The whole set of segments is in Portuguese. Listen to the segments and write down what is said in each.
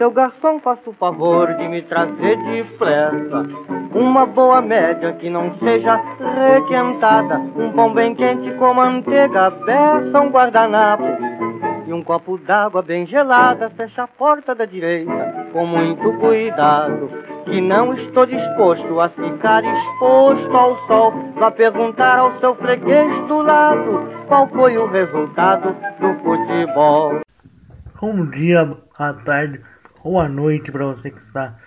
Seu garçom, faça o favor de me trazer depressa uma boa média que não seja requentada, um pão bem quente com manteiga, beça, um guardanapo e um copo d'água bem gelada. Fecha a porta da direita com muito cuidado, que não estou disposto a ficar exposto ao sol. Vá perguntar ao seu freguês do lado qual foi o resultado do futebol. Bom dia, boa tarde à noite para você que está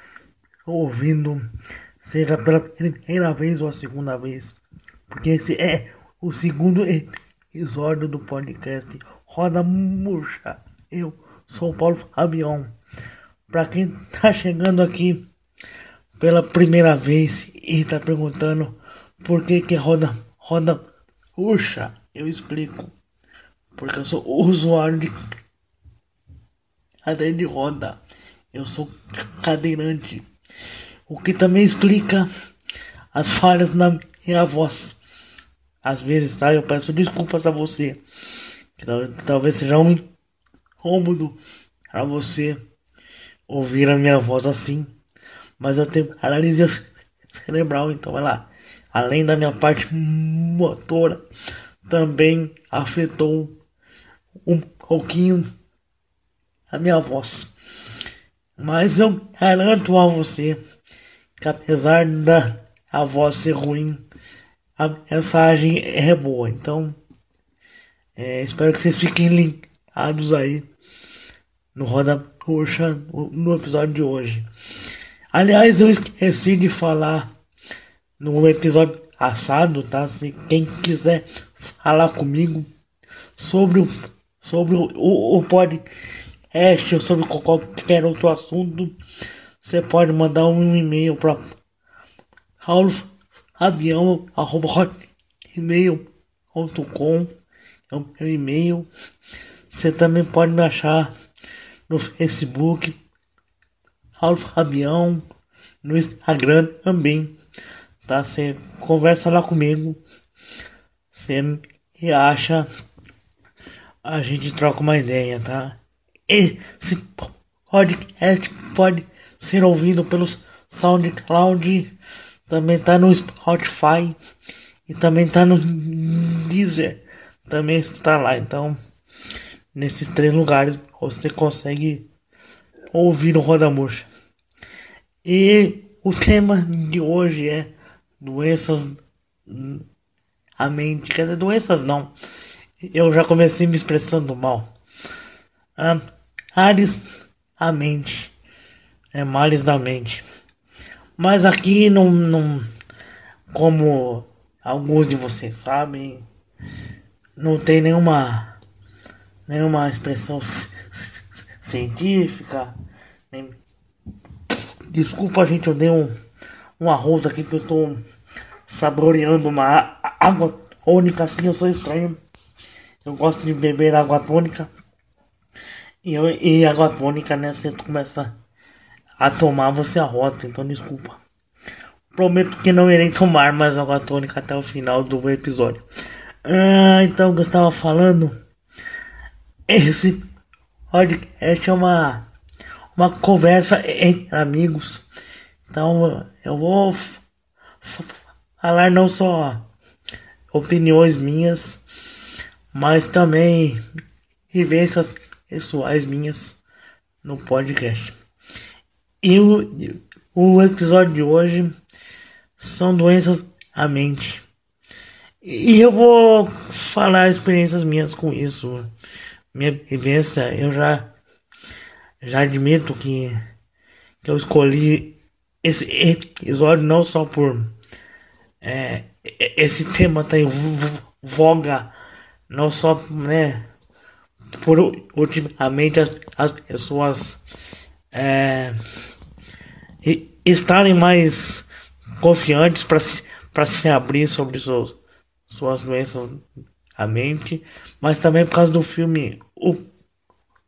ouvindo, seja pela primeira vez ou a segunda vez, porque esse é o segundo episódio do podcast Roda Murcha. Eu sou Paulo Fabião. Para quem tá chegando aqui pela primeira vez e está perguntando por que que roda roda murcha, eu explico. Porque eu sou usuário de cadeira de roda. Eu sou cadeirante. O que também explica as falhas na minha voz. Às vezes, tá? Eu peço desculpas a você. Que talvez seja um incômodo para você ouvir a minha voz assim. Mas eu tenho paralisia cerebral, então vai lá. Além da minha parte motora, também afetou um pouquinho a minha voz. Mas eu garanto a você que apesar da a voz ser ruim, a mensagem é boa. Então, é, espero que vocês fiquem ligados aí no Roda no, no episódio de hoje. Aliás, eu esqueci de falar no episódio passado, tá? Se quem quiser falar comigo sobre o, sobre o, o, o podcast ou sobre qualquer outro assunto, você pode mandar um e-mail para paulofabião.com é o meu e-mail. Você também pode me achar no Facebook, Paulo Fabião, no Instagram também, tá? Você conversa lá comigo, você me acha, a gente troca uma ideia, tá? Esse podcast pode ser ouvido pelos SoundCloud, também tá no Spotify e também tá no Deezer, também está lá. Então, nesses três lugares você consegue ouvir o Roda Murcha. E o tema de hoje é doenças a mente, quer dizer, doenças não. Eu já comecei me expressando mal. Ah, Ares a mente. É males da mente. Mas aqui não, não como alguns de vocês sabem, não tem nenhuma nenhuma expressão científica. Nem... Desculpa, gente, eu dei um, um arroz aqui que eu estou saboreando uma água tônica assim, eu sou estranho. Eu gosto de beber água tônica. E, eu, e água tônica, né? Você começa a tomar, você arrota, então desculpa. Prometo que não irei tomar mais água tônica até o final do episódio. Ah, então que eu estava falando. Esse podcast é uma, uma conversa entre amigos. Então eu vou falar não só opiniões minhas, mas também vivências pessoais minhas no podcast. E o, o episódio de hoje são doenças à mente. E eu vou falar experiências minhas com isso. Minha vivência, eu já já admito que, que eu escolhi esse episódio não só por é, esse tema tá em voga, não só né, por ultimamente as, as pessoas é, estarem mais confiantes para se, se abrir sobre seus, suas doenças à mente, mas também por causa do filme O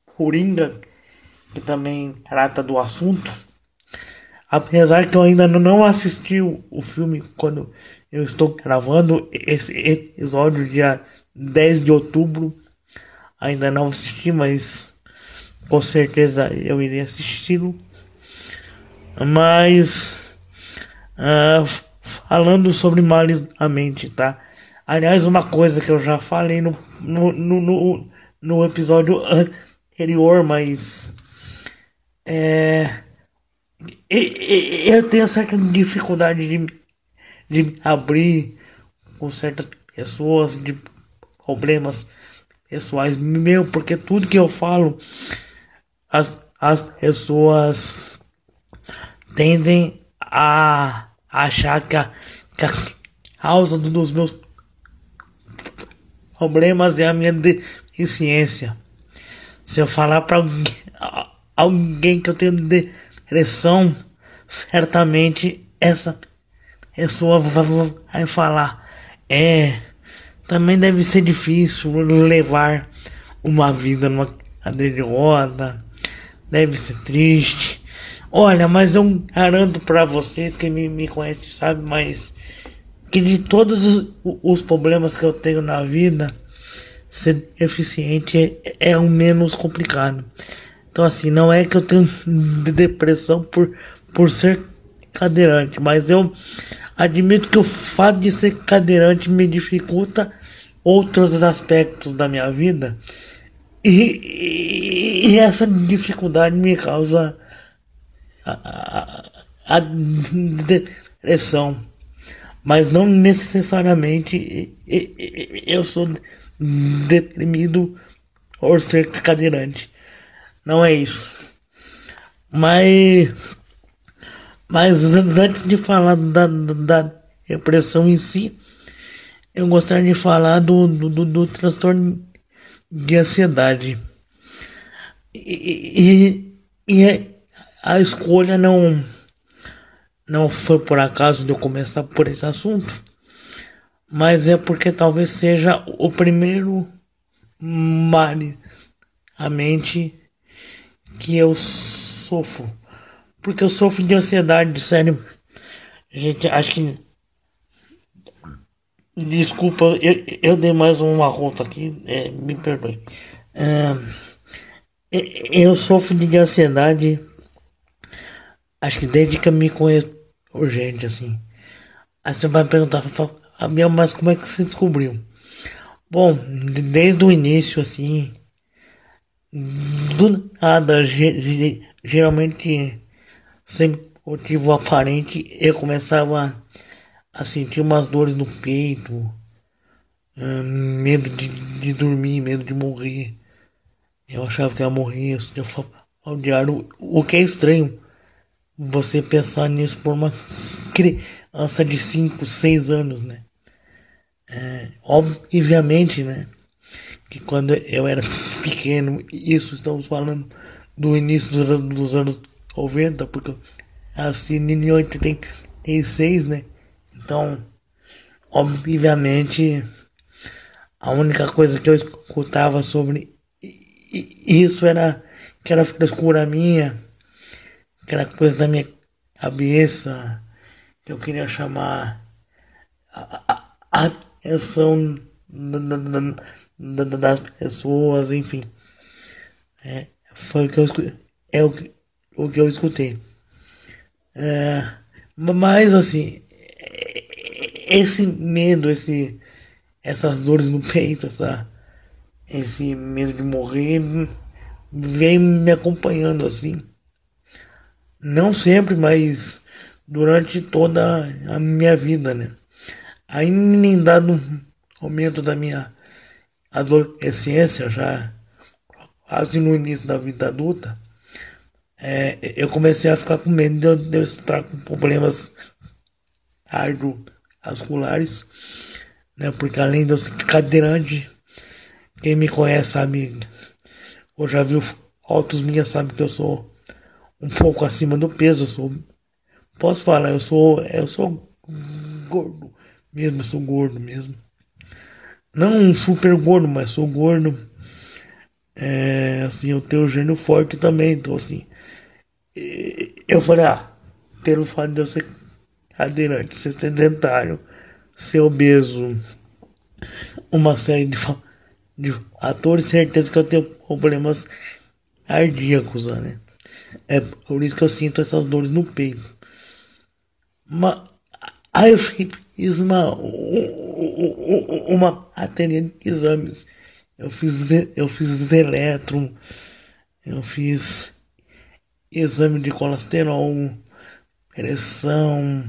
Coringa, que também trata do assunto. Apesar que eu ainda não assisti o, o filme quando eu estou gravando esse episódio dia 10 de outubro, ainda não assisti, mas com certeza eu iria assisti-lo. Mas uh, falando sobre males da mente, tá? Aliás, uma coisa que eu já falei no, no, no, no, no episódio anterior, mas é, eu tenho certa dificuldade de, de abrir com certas pessoas, de problemas pessoais meu, porque tudo que eu falo, as, as pessoas tendem a achar que a, que a causa dos meus problemas é a minha deficiência. Se eu falar para alguém, que eu tenho depressão, certamente essa pessoa vai falar: é, também deve ser difícil levar uma vida numa cadeira de roda, deve ser triste. Olha, mas eu garanto para vocês, quem me, me conhece sabe, mas que de todos os, os problemas que eu tenho na vida, ser eficiente é, é o menos complicado. Então assim, não é que eu tenho depressão por, por ser cadeirante, mas eu admito que o fato de ser cadeirante me dificulta outros aspectos da minha vida e, e, e essa dificuldade me causa a, a, a depressão mas não necessariamente eu sou deprimido por ser cadeirante. Não é isso. Mas, mas antes de falar da, da depressão em si, eu gostaria de falar do, do, do transtorno de ansiedade. E, e, e a escolha não não foi por acaso de eu começar por esse assunto, mas é porque talvez seja o primeiro mal a mente que eu sofro. Porque eu sofro de ansiedade, sério. Gente, acho que. Desculpa, eu, eu dei mais uma conta aqui, é, me perdoe. É, eu sofro de ansiedade. Acho que desde que eu me conheço urgente, assim. Aí você vai perguntar, Fabião, mas como é que você descobriu? Bom, desde o início, assim, do nada, geralmente, sem motivo aparente, eu começava a sentir umas dores no peito, medo de, de dormir, medo de morrer. Eu achava que ia morrer, eu sentia falta de ar, o que é estranho, você pensar nisso por uma criança de 5, 6 anos, né? É, obviamente, né? Que quando eu era pequeno, isso estamos falando do início dos anos 90, porque nasci em 86, né? Então, obviamente, a única coisa que eu escutava sobre isso era que era frescura minha aquela coisa da minha cabeça que eu queria chamar a, a atenção das pessoas, enfim. É, foi o que eu, é o, o que eu escutei. É, mas assim, esse medo, esse, essas dores no peito, essa, esse medo de morrer, vem me acompanhando assim não sempre, mas durante toda a minha vida, né? Aí em dado momento da minha adolescência, já quase no início da vida adulta, é, eu comecei a ficar com medo de eu, de eu estar com problemas cardiovasculares, né? Porque além de eu ser cadeirante, quem me conhece sabe, ou já viu fotos minhas sabe que eu sou um pouco acima do peso. Eu sou, posso falar, eu sou, eu sou gordo mesmo, eu sou gordo mesmo. Não um super gordo, mas sou gordo. É, assim, eu tenho gênio forte também, então assim. Eu falei, ah, pelo fato de eu ser cadeirante, ser sedentário, ser obeso, uma série de, de atores, certeza que eu tenho problemas cardíacos, né? É por isso que eu sinto essas dores no peito. Mas aí eu fiz uma, uma bateria de exames. Eu fiz, eu fiz eletro, eu fiz exame de colesterol, pressão,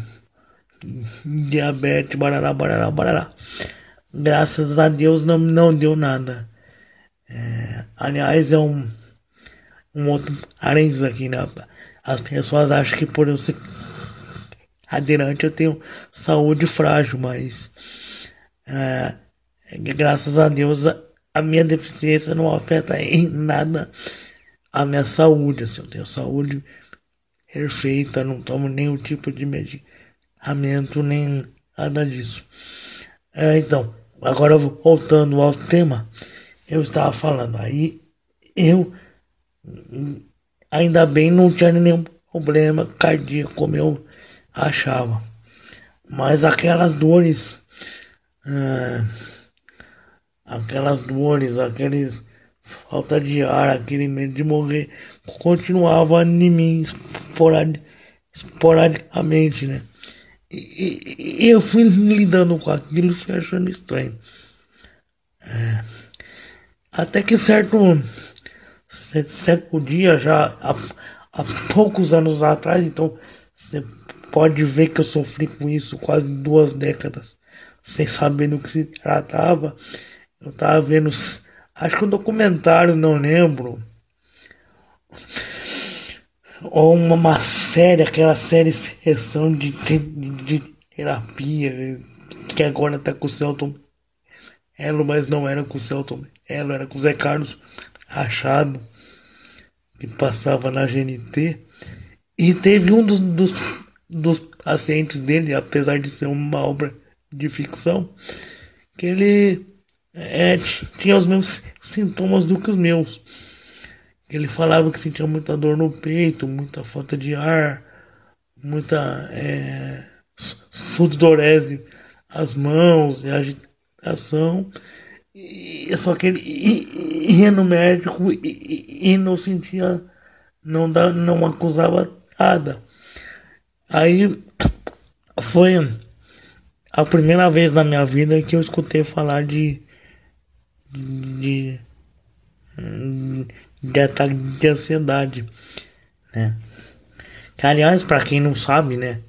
diabetes, barará, barará, barará. Graças a Deus não, não deu nada. É, aliás, é um, um outro parênteses aqui, né? As pessoas acham que por eu ser cadeirante eu tenho saúde frágil, mas é, graças a Deus a, a, minha deficiência não afeta em nada a minha saúde. Assim, eu tenho saúde perfeita, não tomo nenhum tipo de medicamento, nem nada disso. É, então, agora voltando ao tema, eu estava falando aí, eu ainda bem não tinha nenhum problema cardíaco como eu achava. Mas aquelas dores, é, aquelas dores, aqueles falta de ar, aquele medo de morrer, continuava em mim esporad, esporadicamente, né? E, e, eu fui lidando com aquilo, fui achando estranho. É, até que certo, certo dia, já há, há poucos anos atrás, então você pode ver que eu sofri com isso quase duas décadas, sem saber do que se tratava. Eu tava vendo, acho que um documentário, não lembro. Ou uma, uma série, aquela série sessão de, de, de terapia, que agora tá com o Celton Elo, mas não era com o Celton Elo, era com o Zé Carlos Achado, que passava na GNT. E teve um dos, dos dos pacientes dele, apesar de ser uma obra de ficção, que ele é, tinha os mesmos sintomas do que os meus. Ele falava que sentia muita dor no peito, muita falta de ar, muita é, sudorese as mãos e agitação. E, só que ele ia no médico e, e não sentia, não, dá, não acusava nada. Aí foi a primeira vez na minha vida que eu escutei falar de de, de ataque de ansiedade, né? Que, aliás, para quem não sabe, né?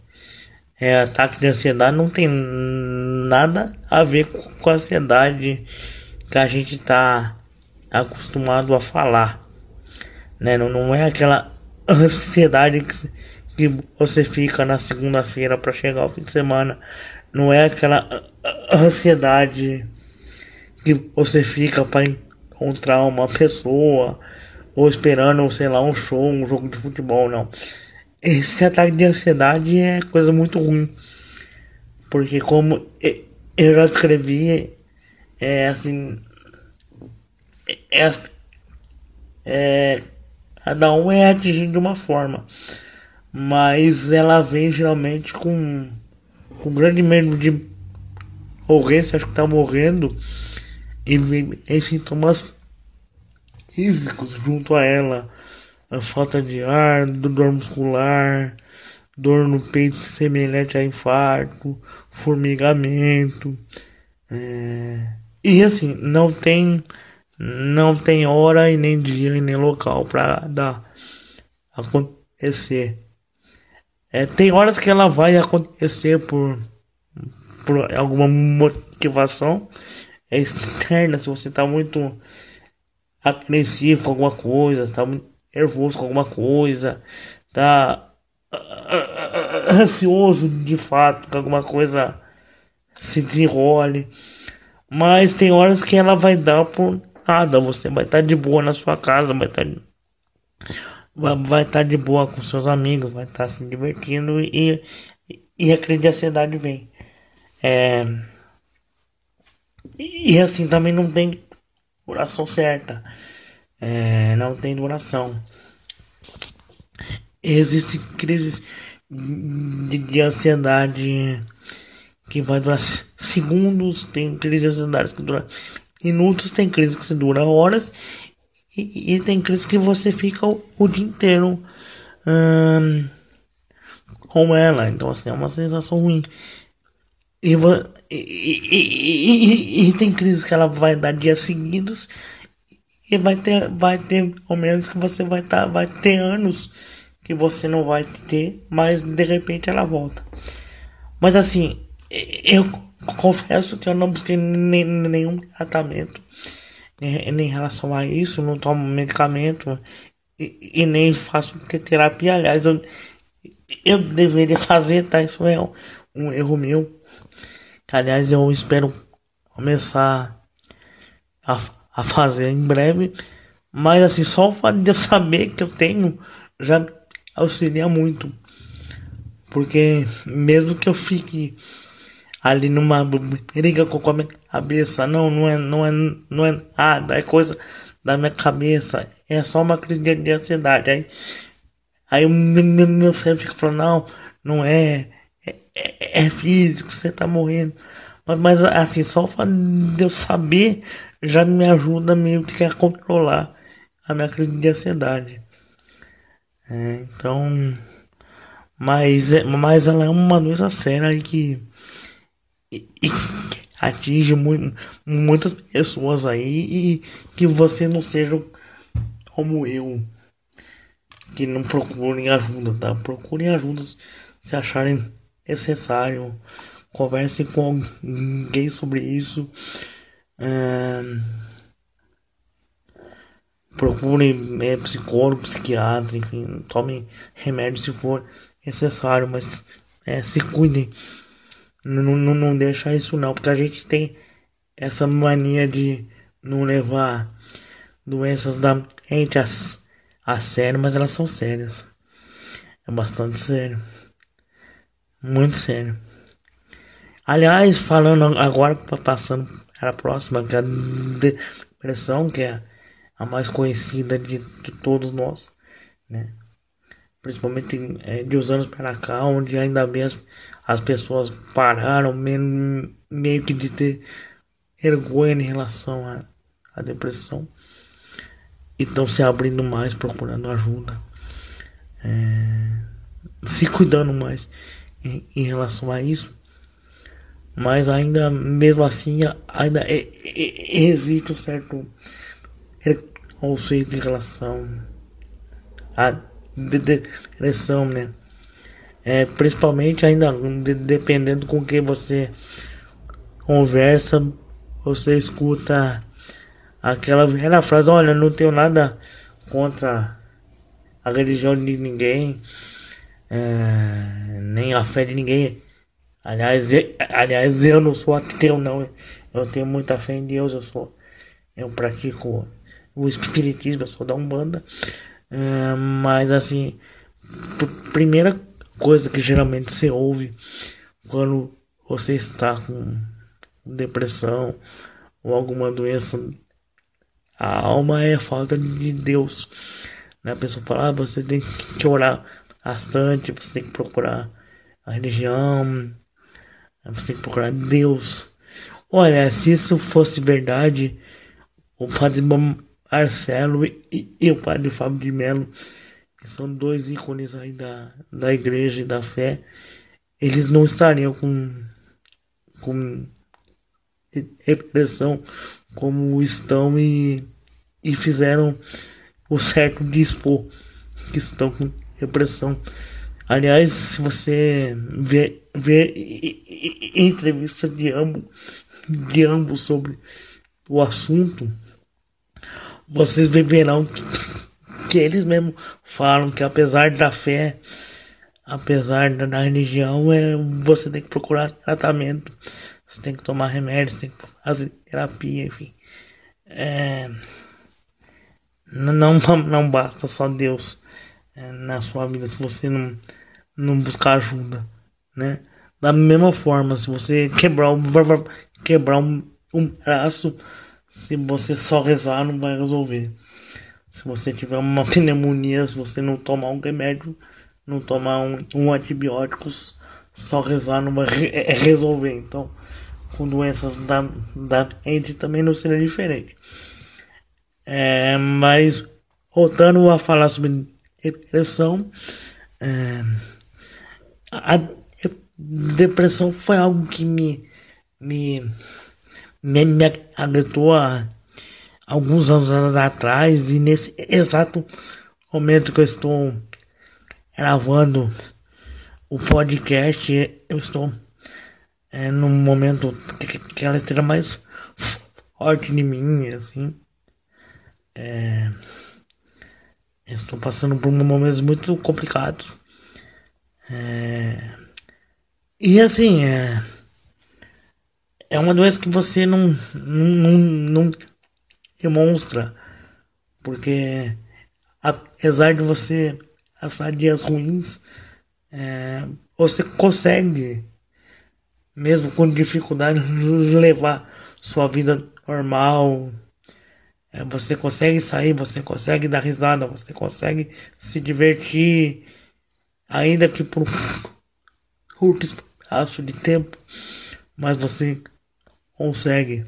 É, ataque de ansiedade não tem nada a ver com a ansiedade que a gente tá acostumado a falar, né? Não, não é aquela ansiedade que que você fica na segunda-feira para chegar ao fim de semana. Não é aquela ansiedade que você fica para encontrar uma pessoa ou esperando, sei lá, um show, um jogo de futebol, não. Esse ataque de ansiedade é coisa muito ruim. Porque como eu já escrevi, é assim. É, é, cada um é atingido de uma forma mas ela vem geralmente com, com grande medo de morrer, você acha que tá morrendo, e vem em sintomas físicos junto a ela. A falta de ar, dor muscular, dor no peito semelhante a infarto, formigamento. É... E assim, não tem não tem hora e nem dia e nem local para dar acontecer. É, tem horas que ela vai acontecer por, por alguma motivação externa. Se você está muito agressivo com alguma coisa, está muito nervoso com alguma coisa, está ansioso de fato que alguma coisa se desenrole. Mas tem horas que ela vai dar por nada. Você vai estar tá de boa na sua casa, vai estar. Tá vai estar tá de boa com seus amigos, vai estar tá se divertindo e, e a crise de ansiedade vem. É, e assim também não tem duração certa. É, não tem duração. Existem crises de, de, ansiedade que vai durar segundos, tem crises de ansiedade que duram minutos, tem crises que se duram horas e, e tem crise que você fica o, o dia inteiro hum, com ela. Então, assim, é uma sensação ruim. E, e, e, tem crise que ela vai dar dias seguidos e vai ter, vai ter momentos que você vai estar, tá, vai ter anos que você não vai ter, mas de repente ela volta. Mas assim, eu confesso que eu não busquei nenhum tratamento em relação a isso, não tomo medicamento e, e nem faço terapia. Aliás, eu, eu deveria fazer, tá? Isso é um, um erro meu. Que, aliás, eu espero começar a, a fazer em breve. Mas assim, só o fato de eu saber que eu tenho já auxilia muito. Porque mesmo que eu fique ali numa briga com a minha cabeça. Não, não é, não é, não é nada, é coisa da minha cabeça. É só uma crise de ansiedade. Aí, aí o meu, meu cérebro fica falando, não, não é, é, é, é físico, você tá morrendo. Mas, mas assim, só o de eu saber já me ajuda meio que a controlar a minha crise de ansiedade. É, então, mas, é, mas ela é uma doença séria e que e, atinge muito, muitas pessoas aí e que você não seja como eu que não procurem ajuda, tá? Procurem ajuda se acharem necessário. Conversem com alguém sobre isso. Procurem é, psicólogo, psiquiatra, enfim, tomem remédio se for necessário, mas é, se cuidem não deixar isso não, porque a gente tem essa mania de não levar doenças da gente a, a sério, mas elas são sérias. É bastante sério. Muito sério. Aliás, falando agora, passando para a próxima, que é a depressão, que é a mais conhecida de, de todos nós, né? Principalmente é, de uns anos para cá, onde ainda bem as, as pessoas pararam meio, meio que de ter vergonha em relação à, à depressão e estão se abrindo mais, procurando ajuda, é, se cuidando mais em, relação a isso. Mas ainda, mesmo assim, ainda é, é, existe um certo conceito em relação à depressão, né? É, principalmente ainda de, dependendo com quem você conversa, você escuta aquela velha frase, olha, não tenho nada contra a religião de ninguém, é, nem a fé de ninguém. Aliás, eu, aliás, eu não sou ateu não. Eu tenho muita fé em Deus, eu sou. Eu pratico o espiritismo, eu sou da Umbanda. É, mas assim, primeira coisa que geralmente se ouve quando você está com depressão ou alguma doença. A alma é a falta de Deus. Né? A pessoa fala, ah, você tem que orar bastante, você tem que procurar a religião, você tem que procurar Deus. Olha, se isso fosse verdade, o padre Marcelo e, e o padre Fábio de Mello que são dois ícones aí da, da igreja e da fé, eles não estariam com, com repressão como estão e, e fizeram o certo de expor que estão com repressão. Aliás, se você ver, ver entrevista de ambos, de ambos sobre o assunto, vocês verão que eles mesmos falam que apesar da fé, apesar da religião, é, você tem que procurar tratamento, você tem que tomar remédios, tem que fazer terapia, enfim. É, não, não basta só Deus é, na sua vida se você não, não buscar ajuda, né? Da mesma forma, se você quebrar um, quebrar um, um braço, se você só rezar, não vai resolver. Se você tiver uma pneumonia, se você não tomar um remédio, não tomar um, um antibiótico, só rezar não vai re é resolver. Então, com doenças da, da mente também não seria diferente. É, mas voltando a falar sobre depressão, é, a depressão foi algo que me, me, me, me aguentou há alguns anos atrás e nesse exato momento que eu estou gravando o podcast, eu estou é, num momento que, que ela esteja mais forte em mim, assim. É, estou passando por momentos muito complicados. É, e assim, é, é uma doença que você não, não, não demonstra. Porque apesar de você passar dias ruins, é, você consegue, mesmo com dificuldade, levar sua vida normal. É, você consegue sair, você consegue dar risada, você consegue se divertir, ainda que por um curto espaço de tempo, mas você consegue.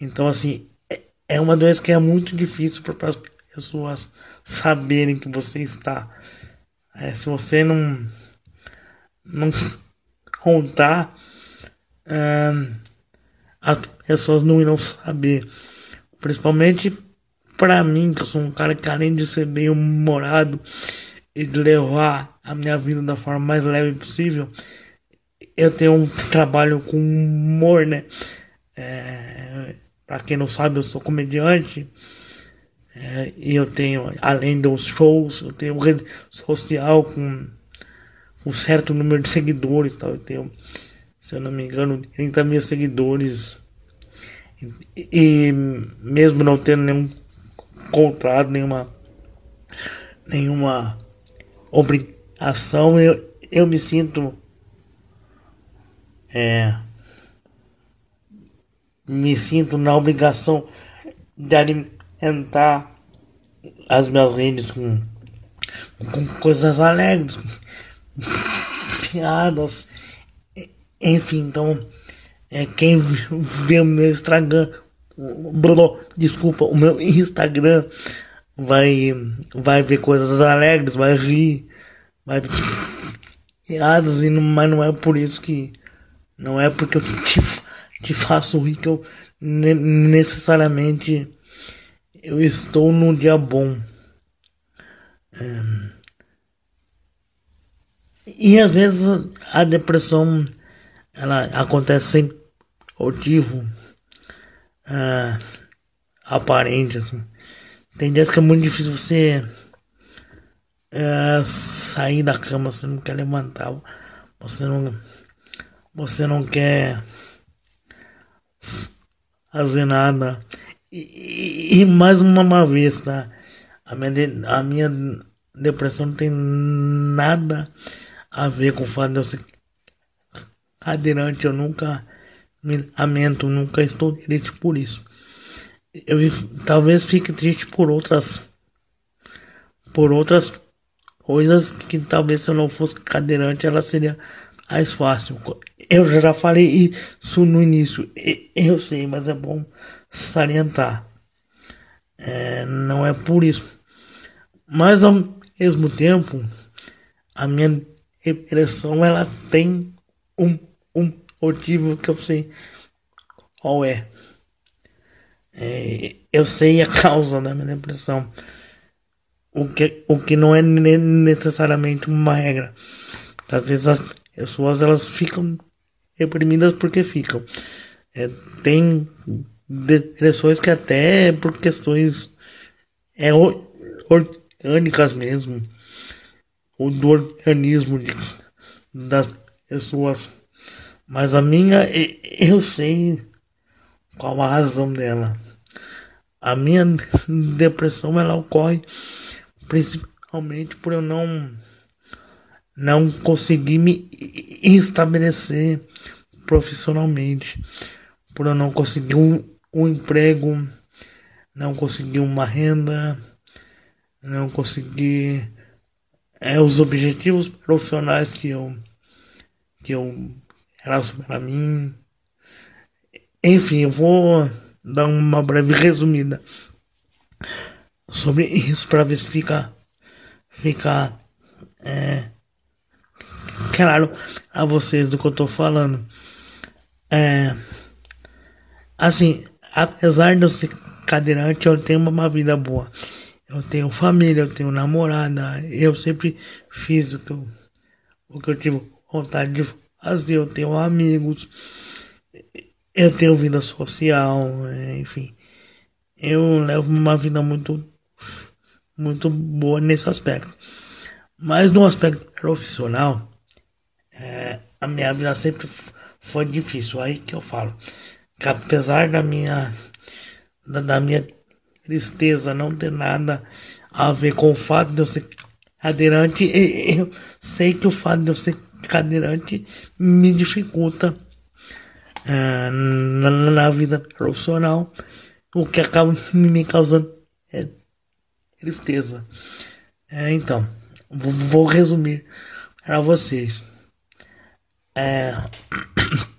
Então, assim, é, é uma doença que é muito difícil para as pessoas saberem que você está. É, se você não, não contar, é, as pessoas não irão saber. Principalmente para mim, que eu sou um cara além de ser bem humorado e de levar a minha vida da forma mais leve possível, eu tenho um trabalho com humor, né? É, para quem não sabe, eu sou comediante. É, e eu tenho, além dos shows, eu tenho rede social com um certo número de seguidores. Tal. Eu tenho, se eu não me engano, 30 mil seguidores e mesmo não tendo nenhum contrato, nenhuma, nenhuma obrigação, eu, eu me sinto é, me sinto na obrigação de alimentar as minhas redes com, com coisas alegres, com piadas, enfim, então é, quem vê o meu Instagram, desculpa, o meu Instagram vai, vai ver coisas alegres, vai rir, vai piadas, mas não é por isso que. Não é porque eu te, te faço rir que eu necessariamente eu estou num dia bom. É, e às vezes a depressão ela acontece sem motivo uh, aparente, assim. Tem dias que é muito difícil você uh, sair da cama, você não quer levantar, você não, você não quer fazer nada. E, e mais uma vez, tá? A minha, a minha depressão não tem nada a ver com o fato de eu ser cadeirante, eu nunca me lamento, nunca estou triste por isso. Eu talvez fique triste por outras por outras coisas que talvez se eu não fosse cadeirante ela seria mais fácil. Eu já falei isso no início, eu sei, mas é bom salientar. É, não é por isso. Mas ao mesmo tempo, a minha depressão ela tem um, um motivo que eu sei qual é. é. eu sei a causa da minha depressão. O que, o que não é necessariamente uma regra. Às vezes as pessoas elas ficam reprimidas porque ficam. É, tem depressões que até por questões é, orgânicas mesmo. Ou do organismo de, das pessoas mas a minha, eu sei qual a razão dela. A minha depressão ela ocorre principalmente por eu não não conseguir me estabelecer profissionalmente, por eu não conseguir um, um emprego, não conseguir uma renda, não conseguir é, os objetivos profissionais que eu que eu era para mim. Enfim, eu vou dar uma breve resumida sobre isso para ver se fica, fica é, claro a vocês do que eu tô falando. É, assim, apesar de eu ser cadeirante, eu tenho uma vida boa. Eu tenho família, eu tenho namorada, eu sempre fiz o que eu, o que eu tive vontade de fazer, eu tenho amigos, eu tenho vida social, é, enfim. Eu levo uma vida muito, muito boa nesse aspecto. Mas no aspecto profissional, é, a minha vida sempre foi difícil. Aí que eu falo. Que apesar da minha, da, da minha tristeza não ter nada a ver com o fato de eu ser cadeirante, eu sei que o fato de eu ser cadeirante me dificulta é, na, na, vida profissional, o que acaba me causando é tristeza. É, então, vou, vou resumir para vocês. É,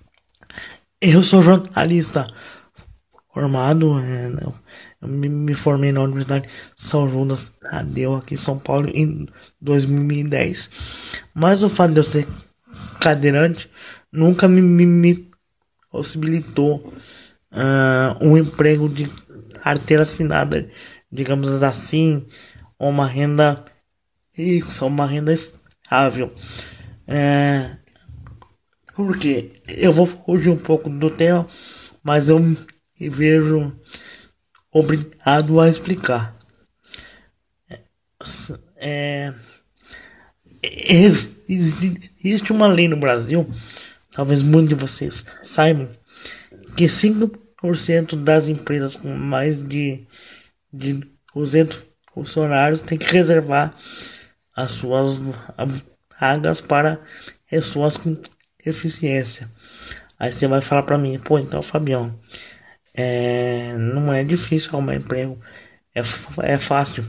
eu sou jornalista formado, é, me, me, formei na Universidade São João Tadeu aqui em São Paulo em 2010. Mas o fato de eu ser cadeirante nunca me, me, me possibilitou uh, um emprego de carteira assinada, digamos assim, ou uma renda fixa, uma renda estável. É, porque eu vou fugir um pouco do tema, mas eu me vejo obrigado a explicar. É, existe uma lei no Brasil, talvez muitos de vocês saibam, que 5% das empresas com mais de, de 200 funcionários têm que reservar as suas vagas para pessoas com eficiência. Aí você vai falar para mim, pô, então Fabião, é, não é difícil arrumar emprego, é, é fácil.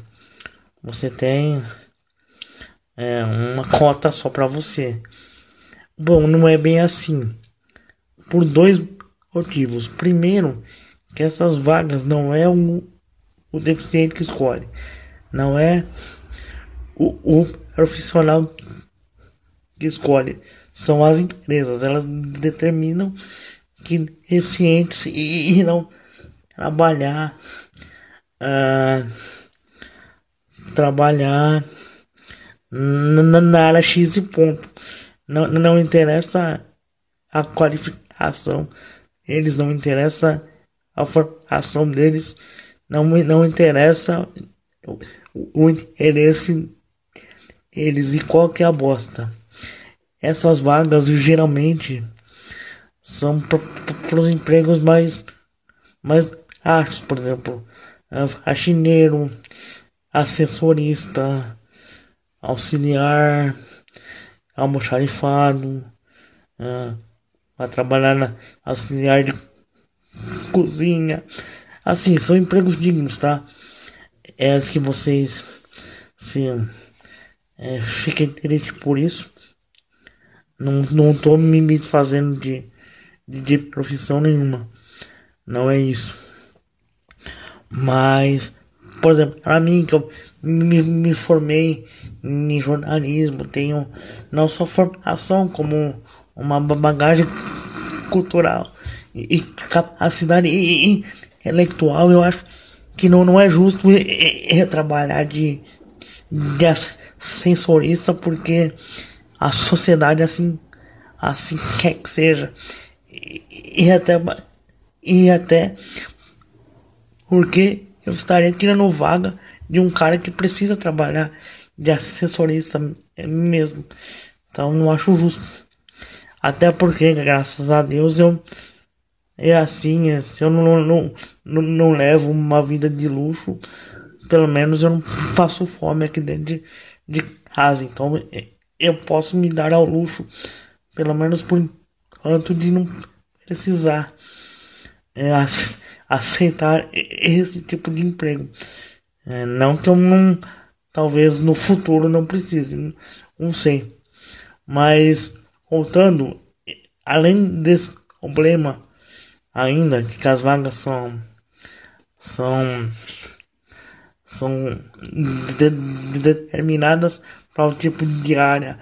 Você tem é, uma cota só para você. Bom, não é bem assim. Por dois motivos. Primeiro, que essas vagas não é o, o deficiente que escolhe. Não é o, o profissional que escolhe são as empresas. Elas determinam que deficientes irão trabalhar, uh, trabalhar na, área X e ponto. Não, não interessa a qualificação, eles não interessa a formação deles, não, não interessa o, o interesse eles e qual que é a bosta. Essas vagas geralmente são para os empregos mais, mais baixos, por exemplo, faxineiro, assessorista, auxiliar, almoxarifado, para trabalhar na auxiliar de cozinha. Assim, são empregos dignos, tá? É que vocês se é, fiquem tristes por isso. Não, não tô me fazendo de, de, profissão nenhuma. Não é isso. Mas, por exemplo, para mim que eu me, me formei em jornalismo, tenho não só formação como uma bagagem cultural e, e capacidade e, e, intelectual, eu acho que não, não é justo eu, trabalhar de, de sensorista porque a sociedade assim assim quer que seja e, até e até porque eu estaria tirando vaga de um cara que precisa trabalhar de assessorista mesmo então não acho justo até porque graças a Deus eu é assim, é, se eu não, não, não, não levo uma vida de luxo, pelo menos eu não passo fome aqui dentro de, de casa. Então eu posso me dar ao luxo, pelo menos por enquanto, de não precisar é, aceitar esse tipo de emprego. É, não que eu não, talvez no futuro não precise, não sei. Mas voltando, além desse problema ainda que as vagas são são são de, de, determinadas para o tipo de área,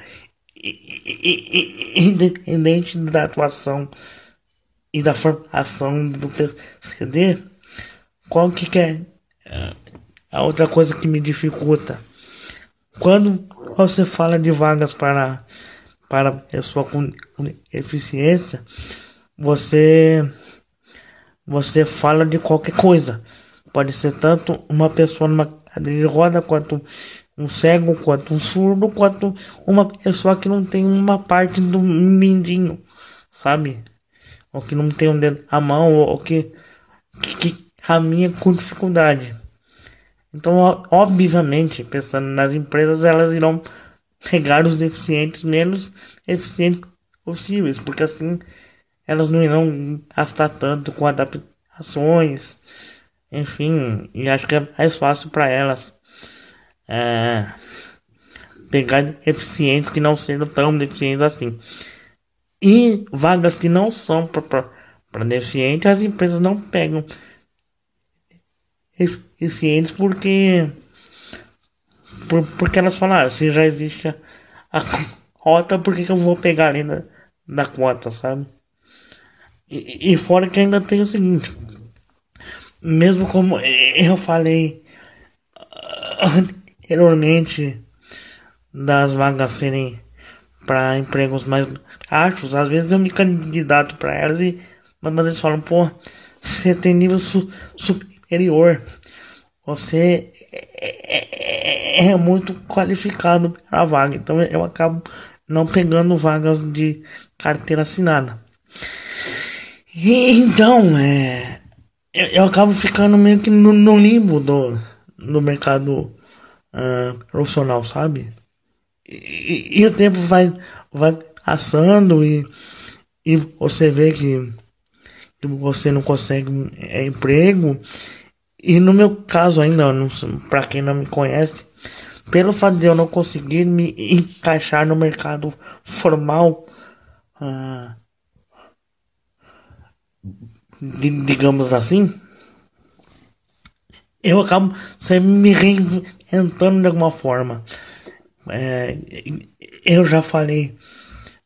independente da atuação e da formação do PCD, qual que é a outra coisa que me dificulta? Quando você fala de vagas para para pessoa com eficiência, você você fala de qualquer coisa. Pode ser tanto uma pessoa numa cadeira de roda, quanto um cego, quanto um surdo, quanto uma pessoa que não tem uma parte do mindinho, sabe? Ou que não tem um dedo a mão, ou que, que, que caminha com dificuldade. Então, obviamente, pensando nas empresas, elas irão pegar os deficientes menos eficientes possíveis, porque assim elas não irão gastar tanto com adaptações, enfim, e acho que é mais fácil para elas é, pegar deficientes que não sejam tão deficientes assim. E vagas que não são para deficiente, as empresas não pegam eficientes porque por, porque elas falaram, ah, se já existe a, a cota, por que, que eu vou pegar ali da, da cota, sabe? E, e fora que ainda tem o seguinte, mesmo como eu falei anteriormente das vagas serem para empregos mais baixos, às vezes eu me candidato para elas e mas eles falam, pô, você tem nível su superior, você é, é, é muito qualificado para a vaga, então eu acabo não pegando vagas de carteira assinada. Então, é, eu, eu acabo ficando meio que no, no limbo do, do mercado uh, profissional, sabe? E, e, o tempo vai, vai passando e, e você vê que, que você não consegue é, emprego. E no meu caso ainda, para quem não me conhece, pelo fato de eu não conseguir me encaixar no mercado formal, uh, digamos assim, eu acabo sempre me reinventando de alguma forma. É, eu já falei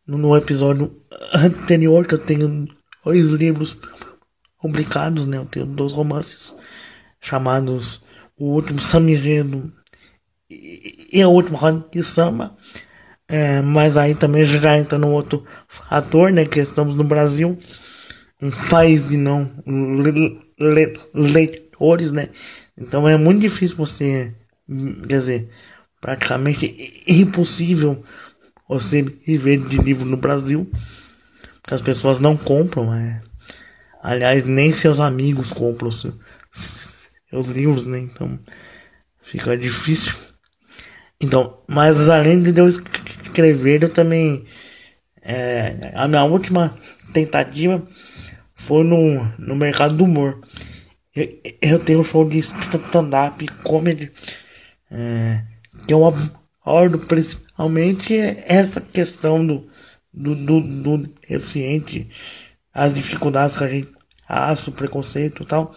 no, episódio anterior que eu tenho dois livros publicados, né? Eu tenho dois romances chamados O Último Samireno e A Última Roda de Samba. É, mas aí também já entra no outro fator, né? Que estamos no Brasil um país de não leitores, né? Então é muito difícil você, quer dizer, praticamente impossível você viver de livro no Brasil, porque as pessoas não compram, é. Aliás, nem seus amigos compram seus, seus livros, né? Então fica difícil. Então, mas além de eu escrever, eu também é, a minha última tentativa foi no, no mercado do humor. Eu, eu tenho um show de stand-up comedy é, que eu abordo principalmente essa questão do, do, do, do deficiente, as dificuldades que a gente passa, o preconceito e tal.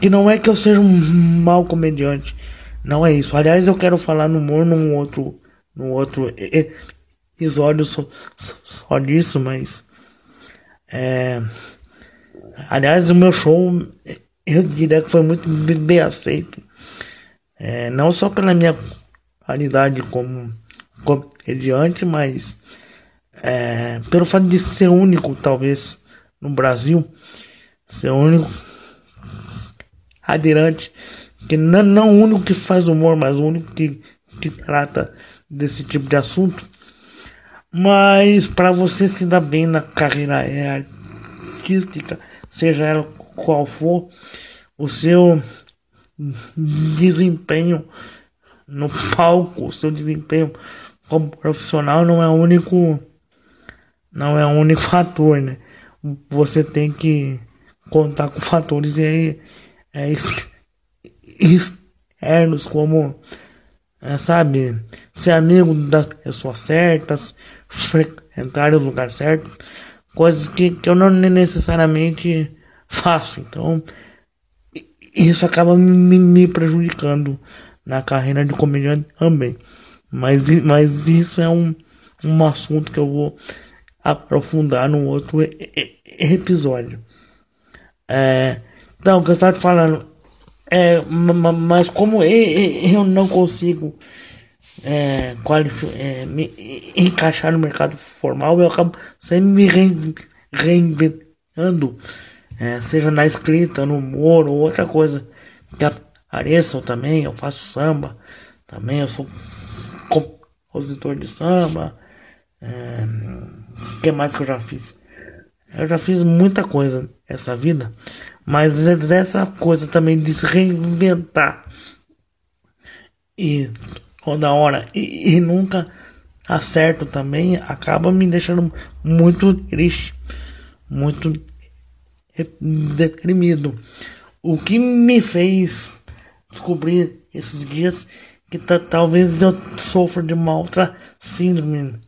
Que não é que eu seja um mau comediante, não é isso. Aliás, eu quero falar no humor num outro, num outro episódio só, só disso, mas é, Aliás, o meu show, eu diria que foi muito bem aceito. É, não só pela minha qualidade como comediante, mas é, pelo fato de ser único, talvez, no Brasil, ser único aderente, que não, não o único que faz humor, mas o único que, que trata desse tipo de assunto. Mas para você se dar bem na carreira artística, seja ela qual for, o seu desempenho no palco, o seu desempenho como profissional não é o único não é o único fator, né? Você tem que contar com fatores aí é, externos como é, sabe, ser amigo das pessoas certas, frequentar o lugar certo, coisas que, que eu não necessariamente faço. Então, isso acaba me, me prejudicando na carreira de comediante também. Mas, mas isso é um, um assunto que eu vou aprofundar num outro episódio. É, então, o que eu estava falando, é, mas como eu não consigo é, é, me encaixar no mercado formal, eu acabo sempre me reinventando, é, seja na escrita, no humor ou outra coisa que apareça também. Eu faço samba também, eu sou compositor de samba. O é, que mais que eu já fiz? Eu já fiz muita coisa essa vida, mas é dessa coisa também de se reinventar e toda hora e, e nunca acerto também acaba me deixando muito triste, muito deprimido. O que me fez descobrir esses dias que talvez eu sofra de uma outra síndrome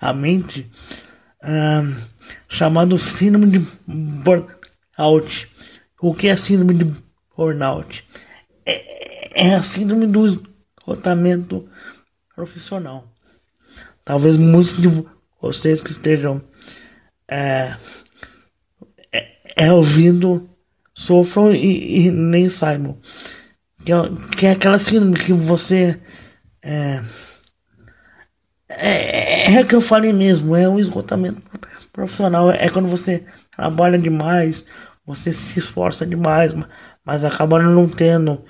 a mente uh, chamado síndrome de burnout. O que é síndrome de burnout? É, é a síndrome do esgotamento profissional. Talvez muitos de vocês que estejam é, é, é ouvindo sofram e, e, nem saibam. Que é, que é aquela síndrome que você é, é, é o que eu falei mesmo, é um esgotamento profissional. É quando você trabalha demais, você se esforça demais, mas acaba não tendo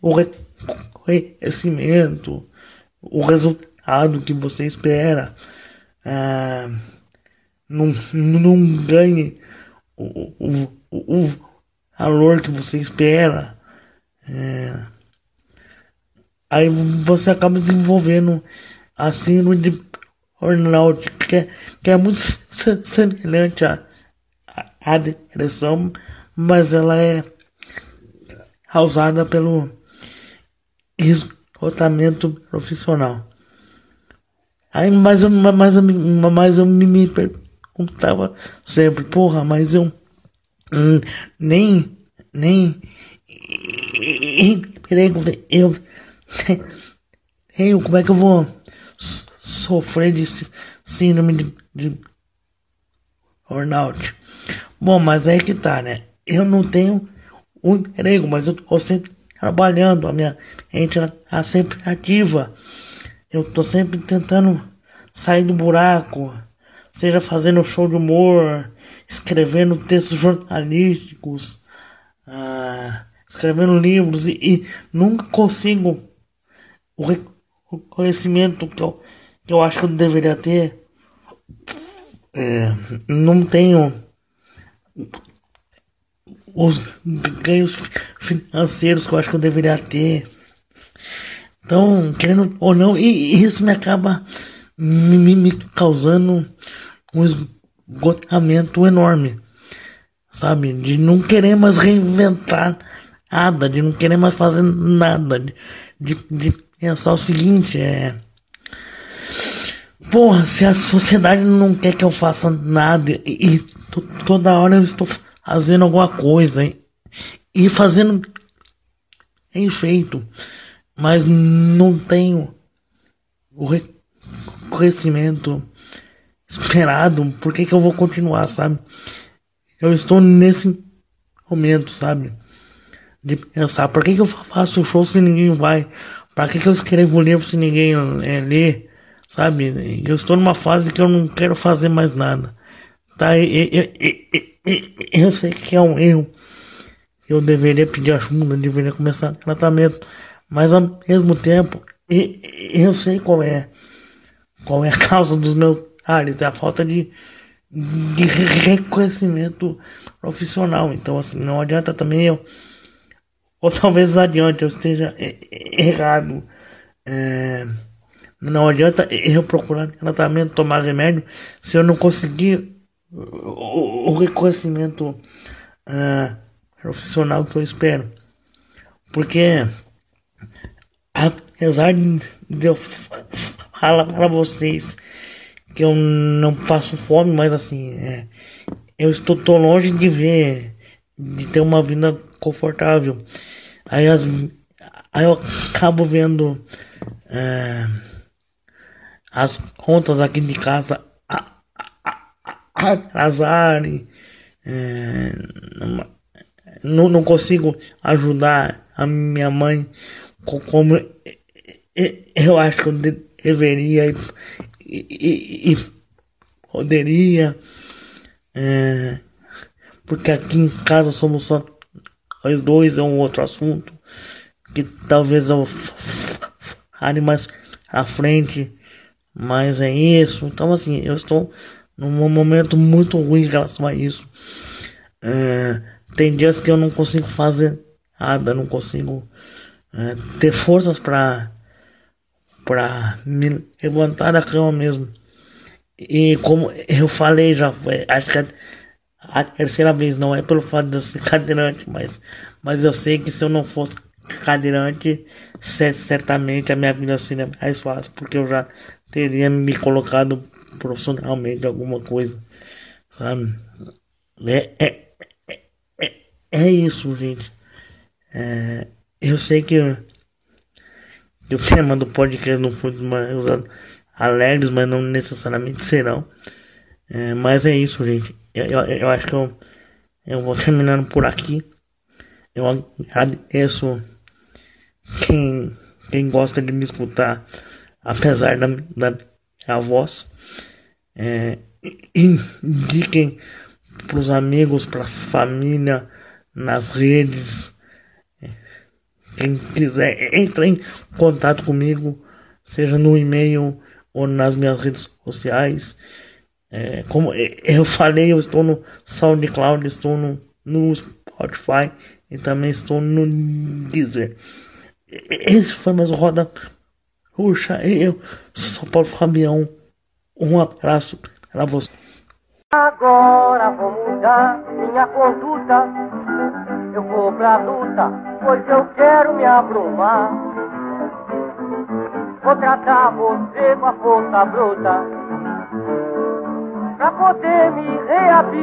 o reconhecimento, o resultado que você espera. É, não, não ganhe o, o, o valor que você espera. É, aí você acaba desenvolvendo a síndrome de burnout, que é, que é muito semelhante à, à depressão, mas ela é causada pelo esgotamento profissional. Aí, mas, mas, mas eu me, me perguntava sempre, porra, mas eu hum, nem, nem emprego eu tenho, como é que eu vou sofrer de síndrome de, de burnout. Bom, mas aí que tá, né? Eu não tenho um emprego, mas eu tô sempre trabalhando, a minha mente tá sempre ativa. Eu tô sempre tentando sair do buraco, seja fazendo show de humor, escrevendo textos jornalísticos, ah, escrevendo livros e, e nunca consigo o reconhecimento que eu que eu acho que eu deveria ter. É, não tenho os ganhos financeiros que eu acho que eu deveria ter. Então, querendo ou não, e isso me acaba me, me causando um esgotamento enorme, sabe? De não querer mais reinventar nada, de não querer mais fazer nada, de, de, de pensar o seguinte, é Porra, se a sociedade não quer que eu faça nada e, e toda hora eu estou fazendo alguma coisa hein? e fazendo bem feito, mas não tenho o reconhecimento esperado, por que, que eu vou continuar, sabe? Eu estou nesse momento, sabe? De pensar, por que, que eu faço show se ninguém vai? Para que, que eu escrevo livro se ninguém é, lê? Sabe? Eu estou numa fase que eu não quero fazer mais nada. Tá? Eu, eu, eu, sei que é um erro. Eu deveria pedir ajuda, deveria começar tratamento. Mas ao mesmo tempo, eu sei qual é. Qual é a causa dos meus áreas. É a falta de, de reconhecimento profissional. Então, assim, não adianta também eu. Ou talvez adiante eu esteja errado. É, não adianta eu procurar tratamento, tomar remédio, se eu não conseguir o, reconhecimento uh, profissional que eu espero. Porque, apesar de eu falar para vocês que eu não passo fome, mas assim, é, eu estou longe de ver, de ter uma vida confortável. Aí, as, aí eu acabo vendo é, as contas aqui de casa atrasarem. É, não, não consigo ajudar a minha mãe como eu acho que eu deveria e, e, e poderia. É, porque aqui em casa somos só nós dois, é um outro assunto que talvez eu fale mais à frente, mas é isso. Então, assim, eu estou num momento muito ruim em relação a isso. É, tem dias que eu não consigo fazer nada, não consigo é, ter forças para para me levantar da cama mesmo. E como eu falei já, foi, acho que a, terceira vez não é pelo fato de eu ser cadeirante, mas, mas eu sei que se eu não fosse cadeirante, certamente a minha vida seria mais fácil, porque eu já teria me colocado profissionalmente em alguma coisa, sabe? É, é, é, é isso, gente. É, eu sei que, que o tema do podcast não foi mais alegres, mas não necessariamente serão. É, mas é isso, gente. Eu, eu, eu, acho que eu, eu vou terminando por aqui. Eu agradeço quem, quem gosta de me escutar, apesar da, da minha voz. É, indiquem para os amigos, para a família, nas redes. Quem quiser, entre em contato comigo, seja no e-mail ou nas minhas redes sociais. É, como eu falei, eu estou no SoundCloud, estou no, no Spotify e também estou no Deezer. Esse foi mais Roda Puxa, eu sou Paulo Fabião. Um abraço para você. Agora vou mudar minha conduta. Eu vou pra luta, pois eu quero me abrumar. Vou tratar você com a força bruta pra poder me reabrir.